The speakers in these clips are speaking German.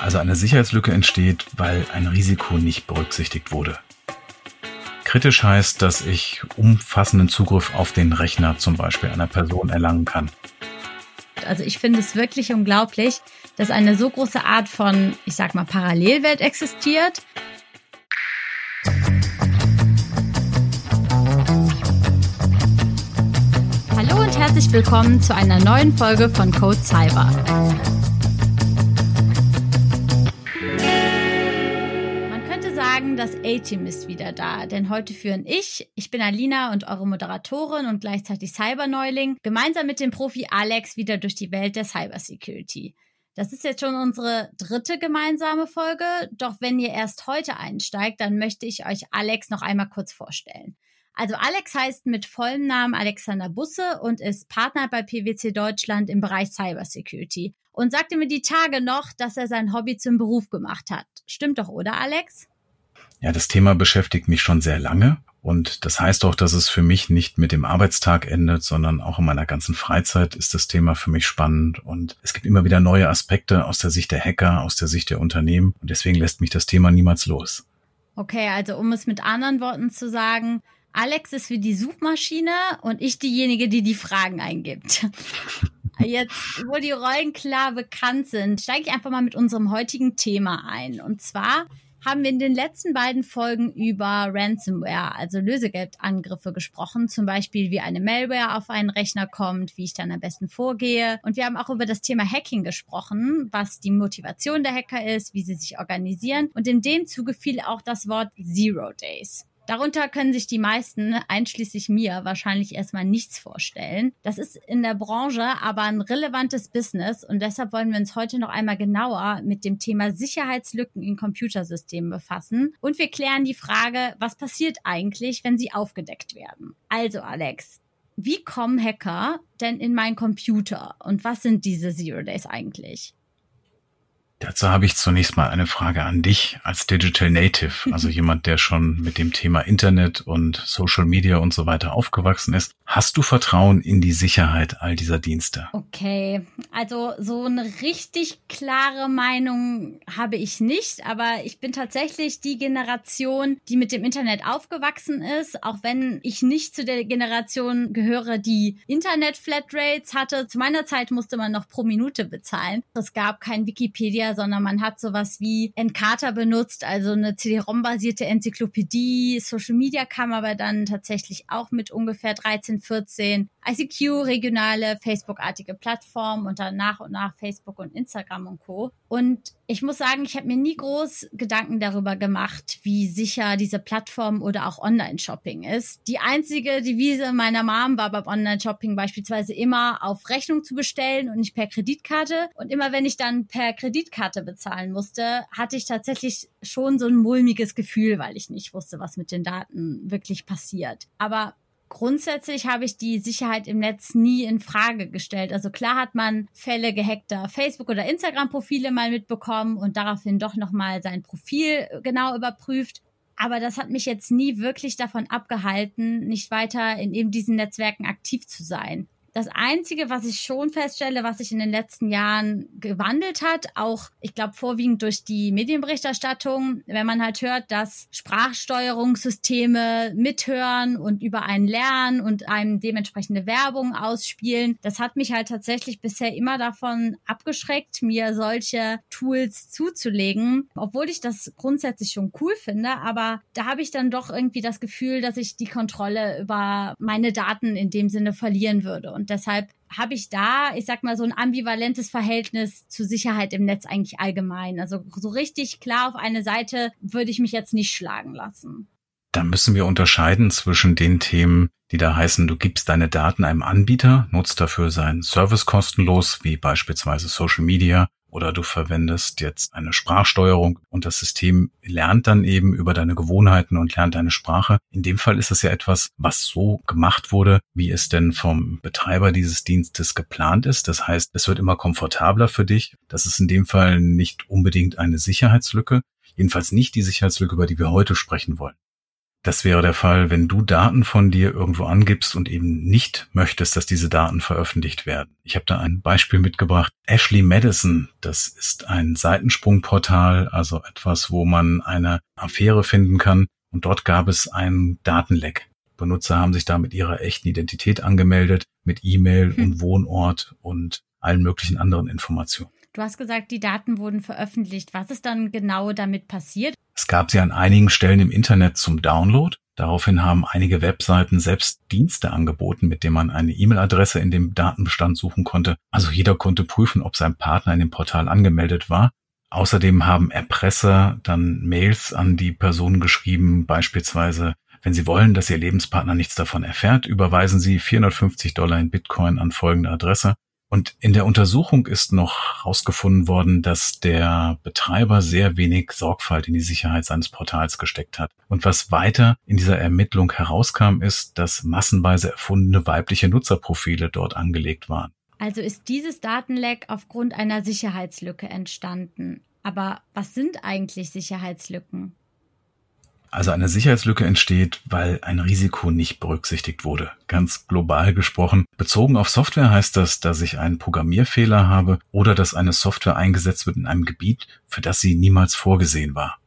Also eine Sicherheitslücke entsteht, weil ein Risiko nicht berücksichtigt wurde. Kritisch heißt, dass ich umfassenden Zugriff auf den Rechner zum Beispiel einer Person erlangen kann. Also ich finde es wirklich unglaublich, dass eine so große Art von, ich sag mal, Parallelwelt existiert. Hallo und herzlich willkommen zu einer neuen Folge von Code Cyber. Das A-Team ist wieder da, denn heute führen ich, ich bin Alina und eure Moderatorin und gleichzeitig Cyberneuling, gemeinsam mit dem Profi Alex wieder durch die Welt der Cybersecurity. Das ist jetzt schon unsere dritte gemeinsame Folge, doch wenn ihr erst heute einsteigt, dann möchte ich euch Alex noch einmal kurz vorstellen. Also Alex heißt mit vollem Namen Alexander Busse und ist Partner bei PwC Deutschland im Bereich Cybersecurity und sagte mir die Tage noch, dass er sein Hobby zum Beruf gemacht hat. Stimmt doch, oder Alex? Ja, das Thema beschäftigt mich schon sehr lange. Und das heißt auch, dass es für mich nicht mit dem Arbeitstag endet, sondern auch in meiner ganzen Freizeit ist das Thema für mich spannend. Und es gibt immer wieder neue Aspekte aus der Sicht der Hacker, aus der Sicht der Unternehmen. Und deswegen lässt mich das Thema niemals los. Okay, also um es mit anderen Worten zu sagen, Alex ist wie die Suchmaschine und ich diejenige, die die Fragen eingibt. Jetzt, wo die Rollen klar bekannt sind, steige ich einfach mal mit unserem heutigen Thema ein. Und zwar haben wir in den letzten beiden Folgen über Ransomware, also Lösegeldangriffe gesprochen, zum Beispiel wie eine Malware auf einen Rechner kommt, wie ich dann am besten vorgehe. Und wir haben auch über das Thema Hacking gesprochen, was die Motivation der Hacker ist, wie sie sich organisieren. Und in dem Zuge fiel auch das Wort Zero Days. Darunter können sich die meisten, einschließlich mir, wahrscheinlich erstmal nichts vorstellen. Das ist in der Branche aber ein relevantes Business und deshalb wollen wir uns heute noch einmal genauer mit dem Thema Sicherheitslücken in Computersystemen befassen und wir klären die Frage, was passiert eigentlich, wenn sie aufgedeckt werden. Also Alex, wie kommen Hacker denn in meinen Computer und was sind diese Zero Days eigentlich? Dazu habe ich zunächst mal eine Frage an dich als Digital Native, also jemand, der schon mit dem Thema Internet und Social Media und so weiter aufgewachsen ist. Hast du Vertrauen in die Sicherheit all dieser Dienste? Okay, also so eine richtig klare Meinung habe ich nicht, aber ich bin tatsächlich die Generation, die mit dem Internet aufgewachsen ist, auch wenn ich nicht zu der Generation gehöre, die Internet-Flatrates hatte. Zu meiner Zeit musste man noch pro Minute bezahlen. Es gab kein Wikipedia sondern man hat sowas wie Encarta benutzt, also eine CD-ROM-basierte Enzyklopädie. Social Media kam aber dann tatsächlich auch mit ungefähr 13, 14. ICQ, regionale Facebook-artige Plattformen und dann nach und nach Facebook und Instagram und Co. Und ich muss sagen, ich habe mir nie groß Gedanken darüber gemacht, wie sicher diese Plattform oder auch Online-Shopping ist. Die einzige Devise meiner Mom war beim Online-Shopping beispielsweise immer auf Rechnung zu bestellen und nicht per Kreditkarte. Und immer wenn ich dann per Kreditkarte bezahlen musste, hatte ich tatsächlich schon so ein mulmiges Gefühl, weil ich nicht wusste, was mit den Daten wirklich passiert. Aber Grundsätzlich habe ich die Sicherheit im Netz nie in Frage gestellt. Also klar hat man Fälle gehackter Facebook- oder Instagram-Profile mal mitbekommen und daraufhin doch nochmal sein Profil genau überprüft. Aber das hat mich jetzt nie wirklich davon abgehalten, nicht weiter in eben diesen Netzwerken aktiv zu sein. Das Einzige, was ich schon feststelle, was sich in den letzten Jahren gewandelt hat, auch ich glaube vorwiegend durch die Medienberichterstattung, wenn man halt hört, dass Sprachsteuerungssysteme mithören und über einen lernen und einem dementsprechende Werbung ausspielen, das hat mich halt tatsächlich bisher immer davon abgeschreckt, mir solche Tools zuzulegen, obwohl ich das grundsätzlich schon cool finde, aber da habe ich dann doch irgendwie das Gefühl, dass ich die Kontrolle über meine Daten in dem Sinne verlieren würde. Und deshalb habe ich da, ich sag mal, so ein ambivalentes Verhältnis zu Sicherheit im Netz eigentlich allgemein. Also so richtig klar auf eine Seite würde ich mich jetzt nicht schlagen lassen. Da müssen wir unterscheiden zwischen den Themen, die da heißen, du gibst deine Daten einem Anbieter, nutzt dafür seinen Service kostenlos, wie beispielsweise Social Media, oder du verwendest jetzt eine Sprachsteuerung und das System lernt dann eben über deine Gewohnheiten und lernt deine Sprache. In dem Fall ist es ja etwas, was so gemacht wurde, wie es denn vom Betreiber dieses Dienstes geplant ist. Das heißt, es wird immer komfortabler für dich. Das ist in dem Fall nicht unbedingt eine Sicherheitslücke, jedenfalls nicht die Sicherheitslücke, über die wir heute sprechen wollen. Das wäre der Fall, wenn du Daten von dir irgendwo angibst und eben nicht möchtest, dass diese Daten veröffentlicht werden. Ich habe da ein Beispiel mitgebracht. Ashley Madison, das ist ein Seitensprungportal, also etwas, wo man eine Affäre finden kann. Und dort gab es einen Datenleck. Benutzer haben sich da mit ihrer echten Identität angemeldet, mit E-Mail hm. und Wohnort und allen möglichen anderen Informationen. Du hast gesagt, die Daten wurden veröffentlicht. Was ist dann genau damit passiert? Es gab sie an einigen Stellen im Internet zum Download. Daraufhin haben einige Webseiten selbst Dienste angeboten, mit denen man eine E-Mail-Adresse in dem Datenbestand suchen konnte. Also jeder konnte prüfen, ob sein Partner in dem Portal angemeldet war. Außerdem haben Erpresser dann Mails an die Person geschrieben, beispielsweise, wenn Sie wollen, dass Ihr Lebenspartner nichts davon erfährt, überweisen Sie 450 Dollar in Bitcoin an folgende Adresse. Und in der Untersuchung ist noch herausgefunden worden, dass der Betreiber sehr wenig Sorgfalt in die Sicherheit seines Portals gesteckt hat. Und was weiter in dieser Ermittlung herauskam, ist, dass massenweise erfundene weibliche Nutzerprofile dort angelegt waren. Also ist dieses Datenleck aufgrund einer Sicherheitslücke entstanden. Aber was sind eigentlich Sicherheitslücken? Also eine Sicherheitslücke entsteht, weil ein Risiko nicht berücksichtigt wurde. Ganz global gesprochen. Bezogen auf Software heißt das, dass ich einen Programmierfehler habe oder dass eine Software eingesetzt wird in einem Gebiet, für das sie niemals vorgesehen war.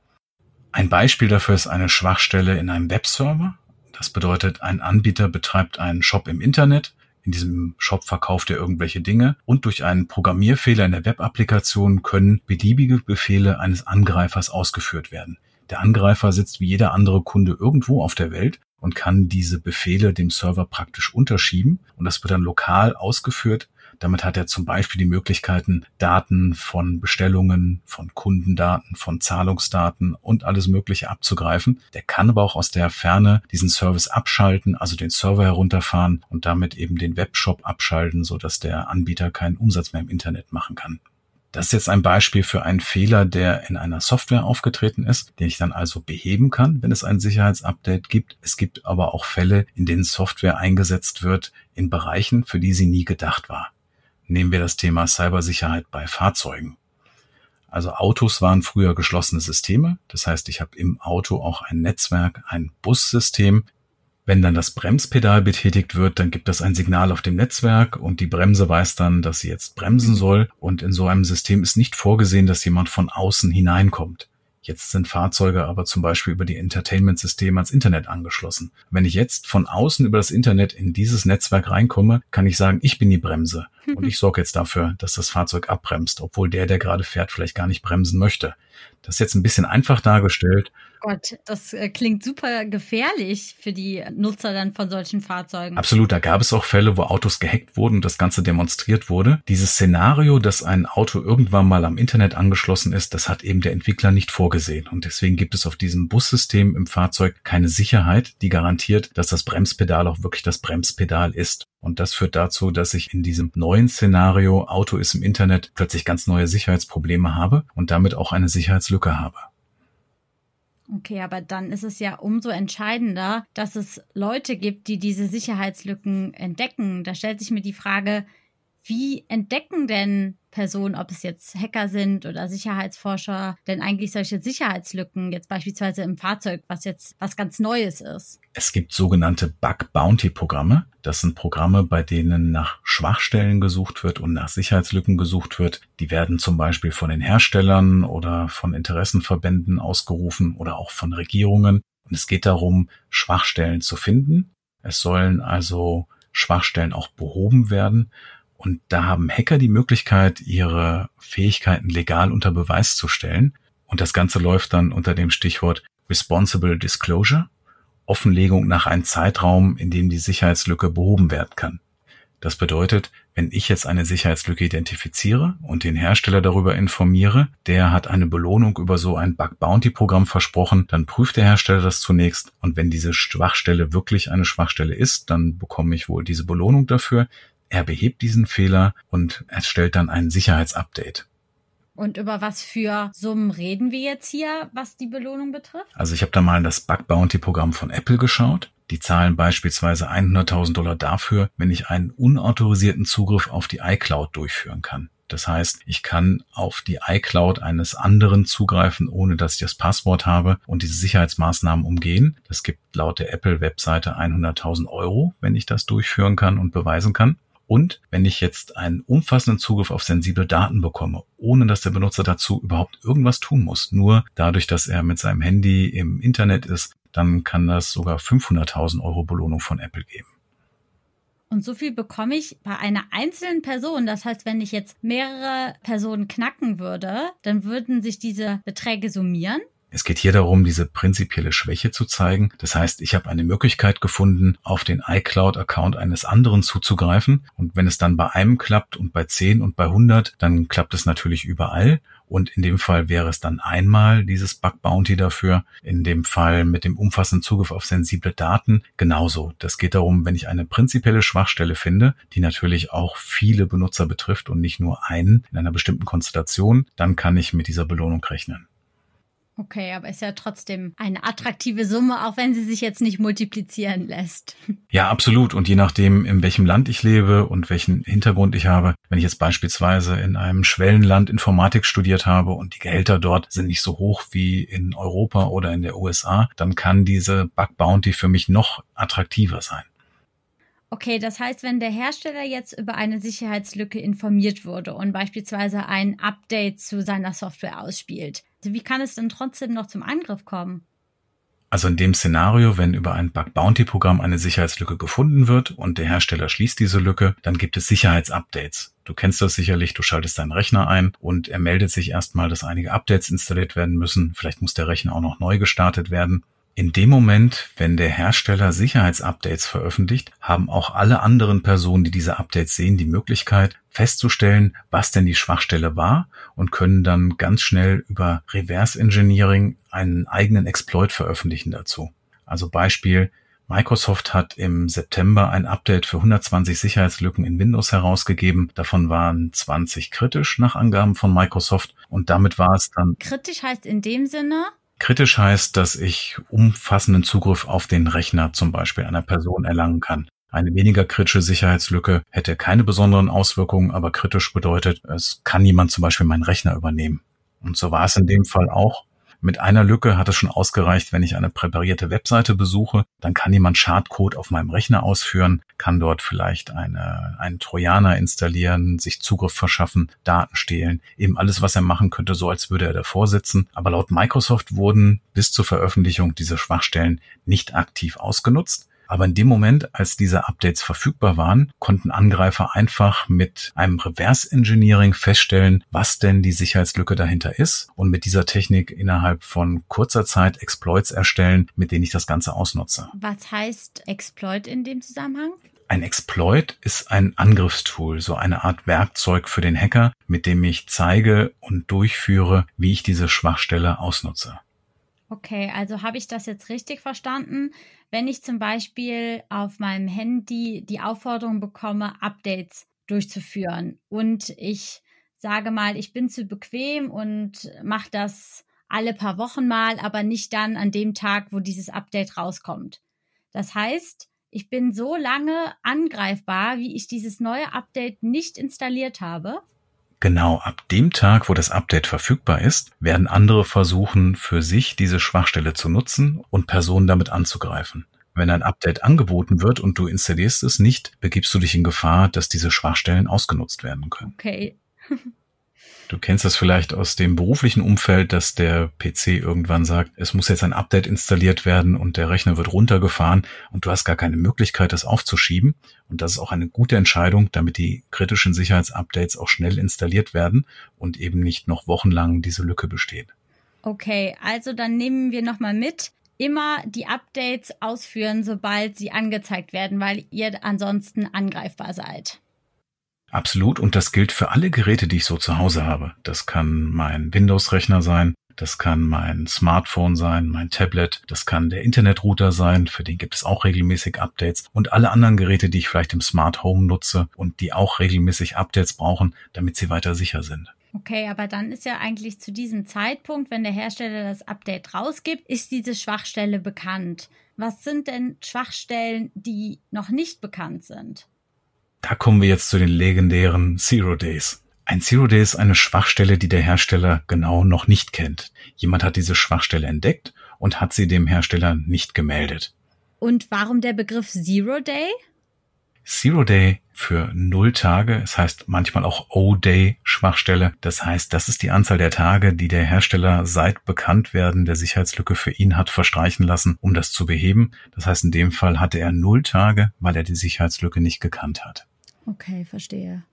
Ein Beispiel dafür ist eine Schwachstelle in einem Webserver. Das bedeutet, ein Anbieter betreibt einen Shop im Internet. In diesem Shop verkauft er irgendwelche Dinge und durch einen Programmierfehler in der Webapplikation können beliebige Befehle eines Angreifers ausgeführt werden. Der Angreifer sitzt wie jeder andere Kunde irgendwo auf der Welt und kann diese Befehle dem Server praktisch unterschieben und das wird dann lokal ausgeführt. Damit hat er zum Beispiel die Möglichkeiten, Daten von Bestellungen, von Kundendaten, von Zahlungsdaten und alles Mögliche abzugreifen. Der kann aber auch aus der Ferne diesen Service abschalten, also den Server herunterfahren und damit eben den Webshop abschalten, sodass der Anbieter keinen Umsatz mehr im Internet machen kann. Das ist jetzt ein Beispiel für einen Fehler, der in einer Software aufgetreten ist, den ich dann also beheben kann, wenn es ein Sicherheitsupdate gibt. Es gibt aber auch Fälle, in denen Software eingesetzt wird in Bereichen, für die sie nie gedacht war. Nehmen wir das Thema Cybersicherheit bei Fahrzeugen. Also Autos waren früher geschlossene Systeme. Das heißt, ich habe im Auto auch ein Netzwerk, ein Bussystem, wenn dann das Bremspedal betätigt wird, dann gibt das ein Signal auf dem Netzwerk und die Bremse weiß dann, dass sie jetzt bremsen soll. Und in so einem System ist nicht vorgesehen, dass jemand von außen hineinkommt. Jetzt sind Fahrzeuge aber zum Beispiel über die Entertainment-Systeme ans Internet angeschlossen. Wenn ich jetzt von außen über das Internet in dieses Netzwerk reinkomme, kann ich sagen, ich bin die Bremse und ich sorge jetzt dafür, dass das Fahrzeug abbremst, obwohl der, der gerade fährt, vielleicht gar nicht bremsen möchte. Das ist jetzt ein bisschen einfach dargestellt, Gott, das äh, klingt super gefährlich für die Nutzer dann von solchen Fahrzeugen. Absolut, da gab es auch Fälle, wo Autos gehackt wurden und das Ganze demonstriert wurde. Dieses Szenario, dass ein Auto irgendwann mal am Internet angeschlossen ist, das hat eben der Entwickler nicht vorgesehen. Und deswegen gibt es auf diesem Bussystem im Fahrzeug keine Sicherheit, die garantiert, dass das Bremspedal auch wirklich das Bremspedal ist. Und das führt dazu, dass ich in diesem neuen Szenario Auto ist im Internet plötzlich ganz neue Sicherheitsprobleme habe und damit auch eine Sicherheitslücke habe. Okay, aber dann ist es ja umso entscheidender, dass es Leute gibt, die diese Sicherheitslücken entdecken. Da stellt sich mir die Frage, wie entdecken denn Personen, ob es jetzt Hacker sind oder Sicherheitsforscher, denn eigentlich solche Sicherheitslücken, jetzt beispielsweise im Fahrzeug, was jetzt was ganz Neues ist? Es gibt sogenannte Bug Bounty Programme. Das sind Programme, bei denen nach Schwachstellen gesucht wird und nach Sicherheitslücken gesucht wird. Die werden zum Beispiel von den Herstellern oder von Interessenverbänden ausgerufen oder auch von Regierungen. Und es geht darum, Schwachstellen zu finden. Es sollen also Schwachstellen auch behoben werden. Und da haben Hacker die Möglichkeit, ihre Fähigkeiten legal unter Beweis zu stellen. Und das Ganze läuft dann unter dem Stichwort Responsible Disclosure, Offenlegung nach einem Zeitraum, in dem die Sicherheitslücke behoben werden kann. Das bedeutet, wenn ich jetzt eine Sicherheitslücke identifiziere und den Hersteller darüber informiere, der hat eine Belohnung über so ein Bug Bounty Programm versprochen, dann prüft der Hersteller das zunächst und wenn diese Schwachstelle wirklich eine Schwachstelle ist, dann bekomme ich wohl diese Belohnung dafür. Er behebt diesen Fehler und erstellt dann ein Sicherheitsupdate. Und über was für Summen reden wir jetzt hier, was die Belohnung betrifft? Also ich habe da mal das Bug Bounty Programm von Apple geschaut. Die zahlen beispielsweise 100.000 Dollar dafür, wenn ich einen unautorisierten Zugriff auf die iCloud durchführen kann. Das heißt, ich kann auf die iCloud eines anderen zugreifen, ohne dass ich das Passwort habe und diese Sicherheitsmaßnahmen umgehen. Das gibt laut der Apple-Webseite 100.000 Euro, wenn ich das durchführen kann und beweisen kann. Und wenn ich jetzt einen umfassenden Zugriff auf sensible Daten bekomme, ohne dass der Benutzer dazu überhaupt irgendwas tun muss, nur dadurch, dass er mit seinem Handy im Internet ist, dann kann das sogar 500.000 Euro Belohnung von Apple geben. Und so viel bekomme ich bei einer einzelnen Person. Das heißt, wenn ich jetzt mehrere Personen knacken würde, dann würden sich diese Beträge summieren. Es geht hier darum, diese prinzipielle Schwäche zu zeigen. Das heißt, ich habe eine Möglichkeit gefunden, auf den iCloud-Account eines anderen zuzugreifen. Und wenn es dann bei einem klappt und bei 10 und bei 100, dann klappt es natürlich überall. Und in dem Fall wäre es dann einmal dieses Bug Bounty dafür. In dem Fall mit dem umfassenden Zugriff auf sensible Daten genauso. Das geht darum, wenn ich eine prinzipielle Schwachstelle finde, die natürlich auch viele Benutzer betrifft und nicht nur einen in einer bestimmten Konstellation, dann kann ich mit dieser Belohnung rechnen. Okay, aber ist ja trotzdem eine attraktive Summe, auch wenn sie sich jetzt nicht multiplizieren lässt. Ja, absolut. Und je nachdem, in welchem Land ich lebe und welchen Hintergrund ich habe, wenn ich jetzt beispielsweise in einem Schwellenland Informatik studiert habe und die Gehälter dort sind nicht so hoch wie in Europa oder in der USA, dann kann diese Bug Bounty für mich noch attraktiver sein. Okay, das heißt, wenn der Hersteller jetzt über eine Sicherheitslücke informiert wurde und beispielsweise ein Update zu seiner Software ausspielt, wie kann es denn trotzdem noch zum Angriff kommen? Also in dem Szenario, wenn über ein Bug Bounty Programm eine Sicherheitslücke gefunden wird und der Hersteller schließt diese Lücke, dann gibt es Sicherheitsupdates. Du kennst das sicherlich, du schaltest deinen Rechner ein und er meldet sich erstmal, dass einige Updates installiert werden müssen. Vielleicht muss der Rechner auch noch neu gestartet werden. In dem Moment, wenn der Hersteller Sicherheitsupdates veröffentlicht, haben auch alle anderen Personen, die diese Updates sehen, die Möglichkeit festzustellen, was denn die Schwachstelle war und können dann ganz schnell über Reverse Engineering einen eigenen Exploit veröffentlichen dazu. Also Beispiel, Microsoft hat im September ein Update für 120 Sicherheitslücken in Windows herausgegeben. Davon waren 20 kritisch nach Angaben von Microsoft und damit war es dann. Kritisch heißt in dem Sinne, Kritisch heißt, dass ich umfassenden Zugriff auf den Rechner zum Beispiel einer Person erlangen kann. Eine weniger kritische Sicherheitslücke hätte keine besonderen Auswirkungen, aber kritisch bedeutet, es kann jemand zum Beispiel meinen Rechner übernehmen. Und so war es in dem Fall auch. Mit einer Lücke hat es schon ausgereicht, wenn ich eine präparierte Webseite besuche, dann kann jemand Schadcode auf meinem Rechner ausführen, kann dort vielleicht eine, einen Trojaner installieren, sich Zugriff verschaffen, Daten stehlen, eben alles, was er machen könnte, so als würde er davor sitzen. Aber laut Microsoft wurden bis zur Veröffentlichung diese Schwachstellen nicht aktiv ausgenutzt. Aber in dem Moment, als diese Updates verfügbar waren, konnten Angreifer einfach mit einem Reverse Engineering feststellen, was denn die Sicherheitslücke dahinter ist und mit dieser Technik innerhalb von kurzer Zeit Exploits erstellen, mit denen ich das Ganze ausnutze. Was heißt Exploit in dem Zusammenhang? Ein Exploit ist ein Angriffstool, so eine Art Werkzeug für den Hacker, mit dem ich zeige und durchführe, wie ich diese Schwachstelle ausnutze. Okay, also habe ich das jetzt richtig verstanden? Wenn ich zum Beispiel auf meinem Handy die Aufforderung bekomme, Updates durchzuführen und ich sage mal, ich bin zu bequem und mache das alle paar Wochen mal, aber nicht dann an dem Tag, wo dieses Update rauskommt. Das heißt, ich bin so lange angreifbar, wie ich dieses neue Update nicht installiert habe. Genau ab dem Tag, wo das Update verfügbar ist, werden andere versuchen, für sich diese Schwachstelle zu nutzen und Personen damit anzugreifen. Wenn ein Update angeboten wird und du installierst es nicht, begibst du dich in Gefahr, dass diese Schwachstellen ausgenutzt werden können. Okay. Du kennst das vielleicht aus dem beruflichen Umfeld, dass der PC irgendwann sagt, es muss jetzt ein Update installiert werden und der Rechner wird runtergefahren und du hast gar keine Möglichkeit, das aufzuschieben. Und das ist auch eine gute Entscheidung, damit die kritischen Sicherheitsupdates auch schnell installiert werden und eben nicht noch wochenlang diese Lücke besteht. Okay, also dann nehmen wir nochmal mit, immer die Updates ausführen, sobald sie angezeigt werden, weil ihr ansonsten angreifbar seid. Absolut. Und das gilt für alle Geräte, die ich so zu Hause habe. Das kann mein Windows-Rechner sein. Das kann mein Smartphone sein, mein Tablet, das kann der Internetrouter sein, für den gibt es auch regelmäßig Updates und alle anderen Geräte, die ich vielleicht im Smart Home nutze und die auch regelmäßig Updates brauchen, damit sie weiter sicher sind. Okay, aber dann ist ja eigentlich zu diesem Zeitpunkt, wenn der Hersteller das Update rausgibt, ist diese Schwachstelle bekannt. Was sind denn Schwachstellen, die noch nicht bekannt sind? Da kommen wir jetzt zu den legendären Zero Days. Ein Zero Day ist eine Schwachstelle, die der Hersteller genau noch nicht kennt. Jemand hat diese Schwachstelle entdeckt und hat sie dem Hersteller nicht gemeldet. Und warum der Begriff Zero Day? Zero Day für null Tage. Es heißt manchmal auch O-Day Schwachstelle. Das heißt, das ist die Anzahl der Tage, die der Hersteller seit Bekanntwerden der Sicherheitslücke für ihn hat verstreichen lassen, um das zu beheben. Das heißt, in dem Fall hatte er null Tage, weil er die Sicherheitslücke nicht gekannt hat. Okay, verstehe.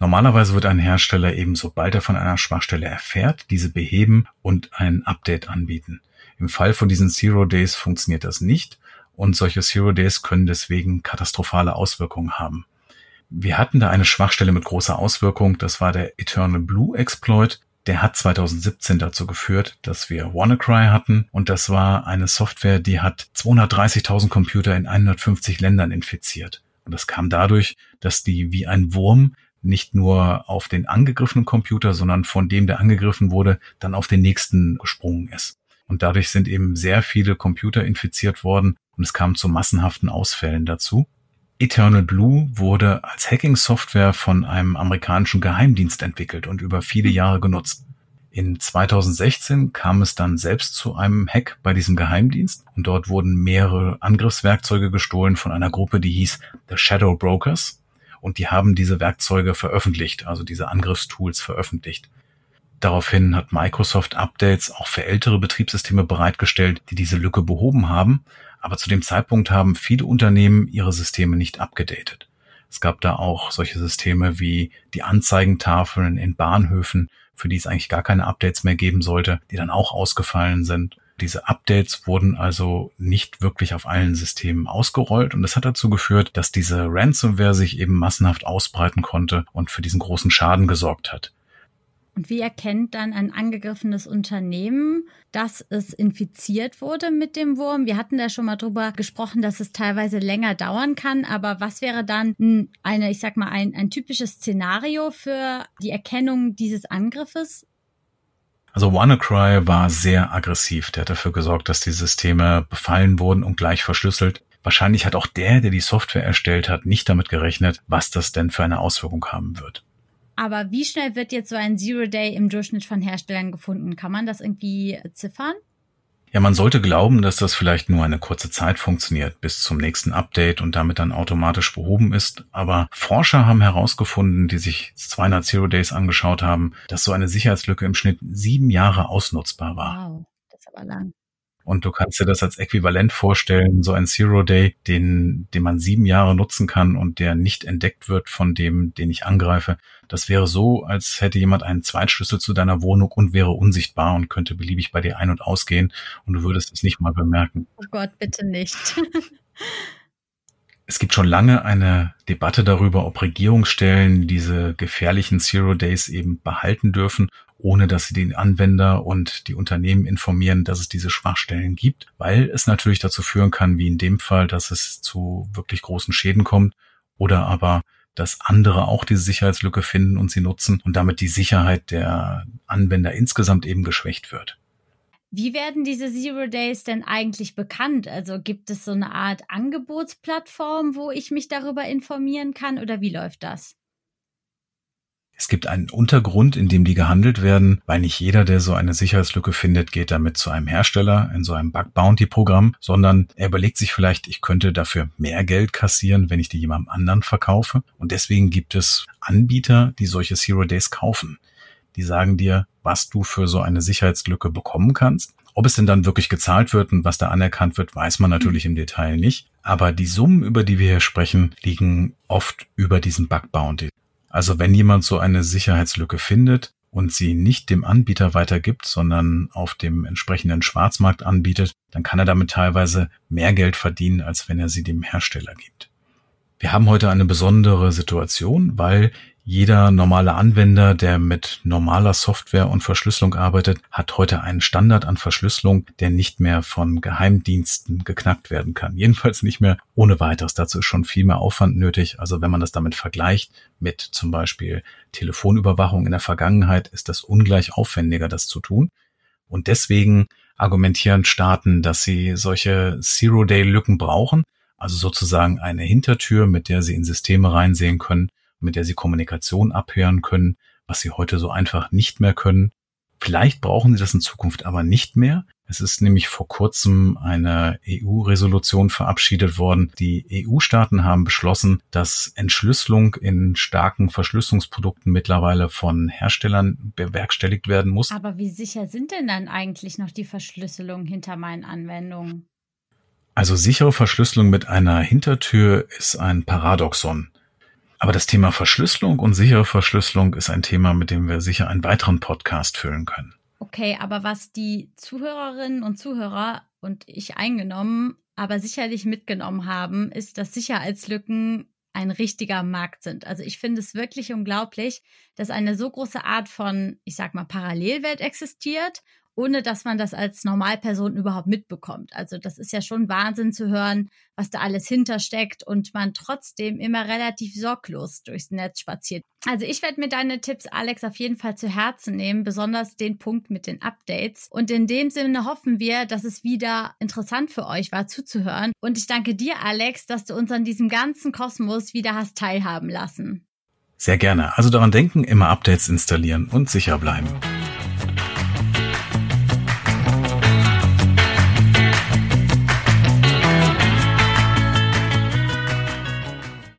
Normalerweise wird ein Hersteller eben, sobald er von einer Schwachstelle erfährt, diese beheben und ein Update anbieten. Im Fall von diesen Zero Days funktioniert das nicht und solche Zero Days können deswegen katastrophale Auswirkungen haben. Wir hatten da eine Schwachstelle mit großer Auswirkung, das war der Eternal Blue Exploit. Der hat 2017 dazu geführt, dass wir WannaCry hatten und das war eine Software, die hat 230.000 Computer in 150 Ländern infiziert. Und das kam dadurch, dass die wie ein Wurm nicht nur auf den angegriffenen Computer, sondern von dem, der angegriffen wurde, dann auf den nächsten gesprungen ist. Und dadurch sind eben sehr viele Computer infiziert worden und es kam zu massenhaften Ausfällen dazu. Eternal Blue wurde als Hacking-Software von einem amerikanischen Geheimdienst entwickelt und über viele Jahre genutzt. In 2016 kam es dann selbst zu einem Hack bei diesem Geheimdienst und dort wurden mehrere Angriffswerkzeuge gestohlen von einer Gruppe, die hieß The Shadow Brokers und die haben diese Werkzeuge veröffentlicht, also diese Angriffstools veröffentlicht. Daraufhin hat Microsoft Updates auch für ältere Betriebssysteme bereitgestellt, die diese Lücke behoben haben, aber zu dem Zeitpunkt haben viele Unternehmen ihre Systeme nicht abgedatet. Es gab da auch solche Systeme wie die Anzeigentafeln in Bahnhöfen, für die es eigentlich gar keine Updates mehr geben sollte, die dann auch ausgefallen sind. Diese Updates wurden also nicht wirklich auf allen Systemen ausgerollt und das hat dazu geführt, dass diese Ransomware sich eben massenhaft ausbreiten konnte und für diesen großen Schaden gesorgt hat. Und wie erkennt dann ein angegriffenes Unternehmen, dass es infiziert wurde mit dem Wurm? Wir hatten da schon mal drüber gesprochen, dass es teilweise länger dauern kann. Aber was wäre dann eine, ich sag mal, ein, ein typisches Szenario für die Erkennung dieses Angriffes? Also WannaCry war sehr aggressiv. Der hat dafür gesorgt, dass die Systeme befallen wurden und gleich verschlüsselt. Wahrscheinlich hat auch der, der die Software erstellt hat, nicht damit gerechnet, was das denn für eine Auswirkung haben wird. Aber wie schnell wird jetzt so ein Zero Day im Durchschnitt von Herstellern gefunden? Kann man das irgendwie ziffern? Ja, man sollte glauben, dass das vielleicht nur eine kurze Zeit funktioniert, bis zum nächsten Update und damit dann automatisch behoben ist. Aber Forscher haben herausgefunden, die sich 200 Zero Days angeschaut haben, dass so eine Sicherheitslücke im Schnitt sieben Jahre ausnutzbar war. Wow, das ist aber lang. Und du kannst dir das als äquivalent vorstellen, so ein Zero Day, den, den man sieben Jahre nutzen kann und der nicht entdeckt wird von dem, den ich angreife. Das wäre so, als hätte jemand einen Zweitschlüssel zu deiner Wohnung und wäre unsichtbar und könnte beliebig bei dir ein- und ausgehen und du würdest es nicht mal bemerken. Oh Gott, bitte nicht. Es gibt schon lange eine Debatte darüber, ob Regierungsstellen diese gefährlichen Zero Days eben behalten dürfen ohne dass sie den Anwender und die Unternehmen informieren, dass es diese Schwachstellen gibt, weil es natürlich dazu führen kann, wie in dem Fall, dass es zu wirklich großen Schäden kommt oder aber dass andere auch diese Sicherheitslücke finden und sie nutzen und damit die Sicherheit der Anwender insgesamt eben geschwächt wird. Wie werden diese Zero Days denn eigentlich bekannt? Also gibt es so eine Art Angebotsplattform, wo ich mich darüber informieren kann oder wie läuft das? Es gibt einen Untergrund, in dem die gehandelt werden, weil nicht jeder, der so eine Sicherheitslücke findet, geht damit zu einem Hersteller in so einem Bug Bounty Programm, sondern er überlegt sich vielleicht, ich könnte dafür mehr Geld kassieren, wenn ich die jemandem anderen verkaufe. Und deswegen gibt es Anbieter, die solche Zero Days kaufen. Die sagen dir, was du für so eine Sicherheitslücke bekommen kannst. Ob es denn dann wirklich gezahlt wird und was da anerkannt wird, weiß man natürlich im Detail nicht. Aber die Summen, über die wir hier sprechen, liegen oft über diesen Bug Bounty. Also wenn jemand so eine Sicherheitslücke findet und sie nicht dem Anbieter weitergibt, sondern auf dem entsprechenden Schwarzmarkt anbietet, dann kann er damit teilweise mehr Geld verdienen, als wenn er sie dem Hersteller gibt. Wir haben heute eine besondere Situation, weil jeder normale Anwender, der mit normaler Software und Verschlüsselung arbeitet, hat heute einen Standard an Verschlüsselung, der nicht mehr von Geheimdiensten geknackt werden kann. Jedenfalls nicht mehr ohne weiteres. Dazu ist schon viel mehr Aufwand nötig. Also wenn man das damit vergleicht mit zum Beispiel Telefonüberwachung in der Vergangenheit, ist das ungleich aufwendiger, das zu tun. Und deswegen argumentieren Staaten, dass sie solche Zero-Day-Lücken brauchen, also sozusagen eine Hintertür, mit der sie in Systeme reinsehen können, mit der sie Kommunikation abhören können, was sie heute so einfach nicht mehr können. Vielleicht brauchen sie das in Zukunft aber nicht mehr. Es ist nämlich vor kurzem eine EU-Resolution verabschiedet worden. Die EU-Staaten haben beschlossen, dass Entschlüsselung in starken Verschlüsselungsprodukten mittlerweile von Herstellern bewerkstelligt werden muss. Aber wie sicher sind denn dann eigentlich noch die Verschlüsselungen hinter meinen Anwendungen? Also sichere Verschlüsselung mit einer Hintertür ist ein Paradoxon. Aber das Thema Verschlüsselung und sichere Verschlüsselung ist ein Thema, mit dem wir sicher einen weiteren Podcast füllen können. Okay, aber was die Zuhörerinnen und Zuhörer und ich eingenommen, aber sicherlich mitgenommen haben, ist, dass Sicherheitslücken ein richtiger Markt sind. Also ich finde es wirklich unglaublich, dass eine so große Art von, ich sag mal, Parallelwelt existiert ohne dass man das als Normalperson überhaupt mitbekommt. Also das ist ja schon Wahnsinn zu hören, was da alles hintersteckt und man trotzdem immer relativ sorglos durchs Netz spaziert. Also ich werde mir deine Tipps, Alex, auf jeden Fall zu Herzen nehmen, besonders den Punkt mit den Updates. Und in dem Sinne hoffen wir, dass es wieder interessant für euch war zuzuhören. Und ich danke dir, Alex, dass du uns an diesem ganzen Kosmos wieder hast teilhaben lassen. Sehr gerne. Also daran denken, immer Updates installieren und sicher bleiben.